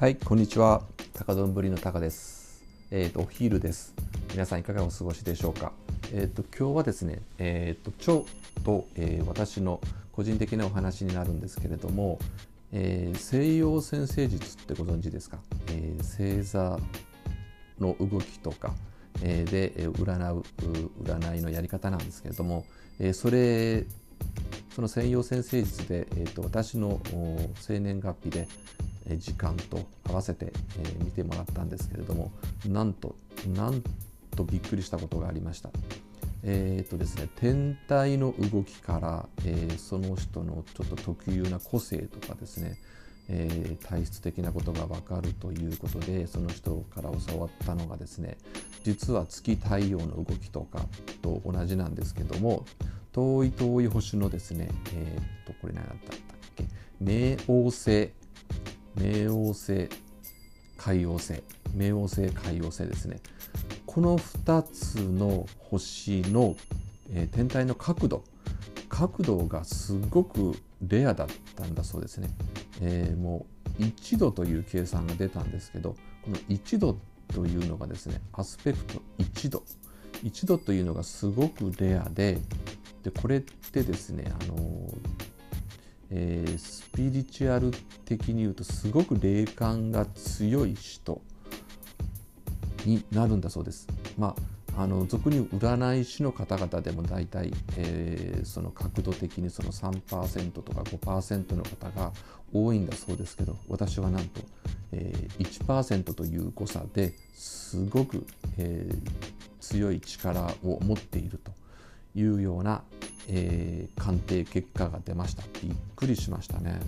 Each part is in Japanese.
はい、こんにちは。高丼ぶりの高です。えっ、とお昼です。皆さんいかがお過ごしでしょうか？えっ、と今日はですね、えっ、と腸と、えー私の個人的なお話になるんですけれども、えー西洋先生術ってご存知ですか？えー星座の動きとか、えーでえ占うう占いのやり方なんですけれども、えーそれその西洋先生術で、えー、と私の生年月日で、え時間と合わせて、えー見てもらったんですけれどもなんとなんとびっくりしたことがありました。えーとですね、天体の動きから、えーその人のちょっと特有な個性とかですね、えー体質的なことが分かるということでその人から教わったのがですね実は月太陽の動きとかと同じなんですけども遠い遠い星のですねえー、とこれ何だったっけ？冥王星。冥王星海王星。冥王星海王星ですね。この2つの星の、えー天体の角度。角度がすごくレアだったんだそうですね、えーもう1度という計算が出たんですけどこの1度というのがですねアスペクト1度。1度というのがすごくレアででこれってですねあのえースピリチュアル的に言うとすごく霊感が強い人になるんだそうです。まあ、あの俗に占い師の方々でも大体、えーその角度的にその3%とか5%の方が多いんだそうですけど私はなんと、えー1%という誤差ですごく、えー強い力を持っているというような、えー鑑定結果が出ましたびっくりしましたね。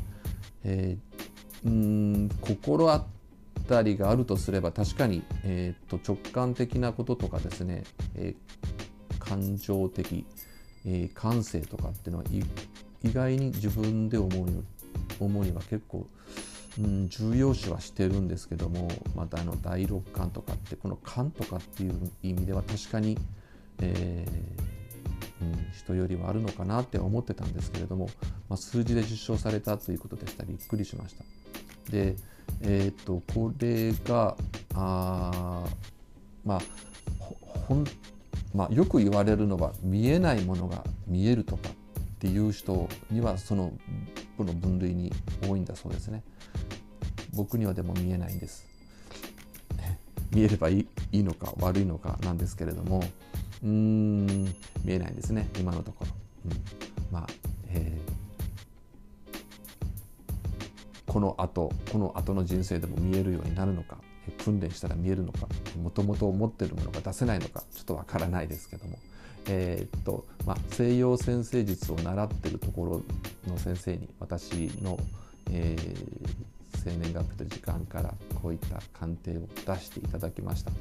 えーうん心当たりがあるとすれば確かに、えー、と直感的なこととかですね、えー感情的、えー感性とかっていうのは意外に自分で思うに思うには結構、うん、重要視はしてるんですけどもまたあの第六感とかってこの感とかっていう意味では確かに、えーうん、人よりはあるのかなって思ってたんですけれども、まあ、数字で実証されたということでしたびっくりしました。で、えー、とこれがあまあほんまあ、よく言われるのは見えないものが見えるとかっていう人にはそのこの分類に多いんだそうですね。僕にはでも見えないんです。見えればいいいいのか悪いのかなんですけれどもうーん見えないんですね今のところ。うん、まあ、えーこの後この後の人生でも見えるようになるのか訓練したら見えるのかもともと持ってるものが出せないのかちょっとわからないですけども、えーっとまあ、西洋先生術を習ってるところの先生に私の、えー生年月日と時間からこういった鑑定を出していただきました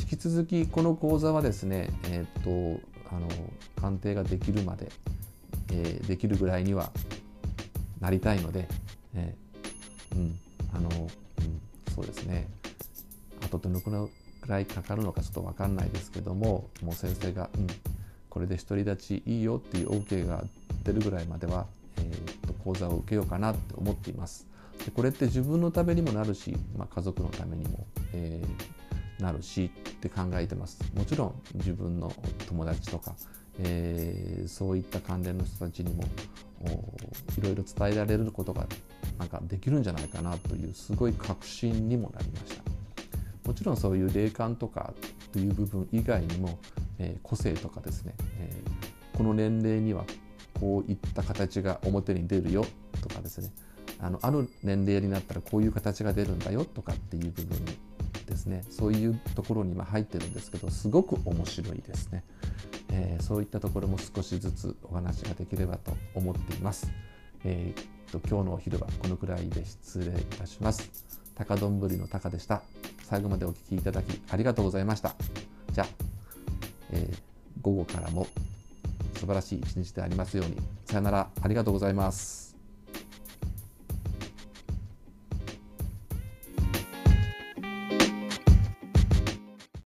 引き続きこの講座はですね、えーっとあの鑑定ができるまで、えーできるぐらいにはなりたいので、えーうんあのうん、そうですねあとどのくらいかかるのかちょっと分かんないですけどももう先生が、うん、これで独り立ちいいよっていう OK が出るぐらいまでは、えーと講座を受けようかなって思っています。でこれって自分のためにもなるし、まあ、家族のためにも、えーなるしって考えてます。もちろん自分の友達とか、えーそういった関連の人たちにもいろいろ伝えられることがなんかできるんじゃないかなというすごい確信にもなりました。もちろんそういう霊感とかという部分以外にも、えー個性とかですね、えこの年齢にはこういった形が表に出るよとかですねあのある年齢になったらこういう形が出るんだよとかっていう部分ですね。そういうところに今入ってるんですけどすごく面白いですね、えーそういったところも少しずつお話ができればと思っています、えーっと今日のお昼はこのくらいで失礼いたします。高丼の高でした。最後までお聞きいただきありがとうございました。じゃあ、えー午後からも素晴らしい一日でありますように。さよなら。ありがとうございます。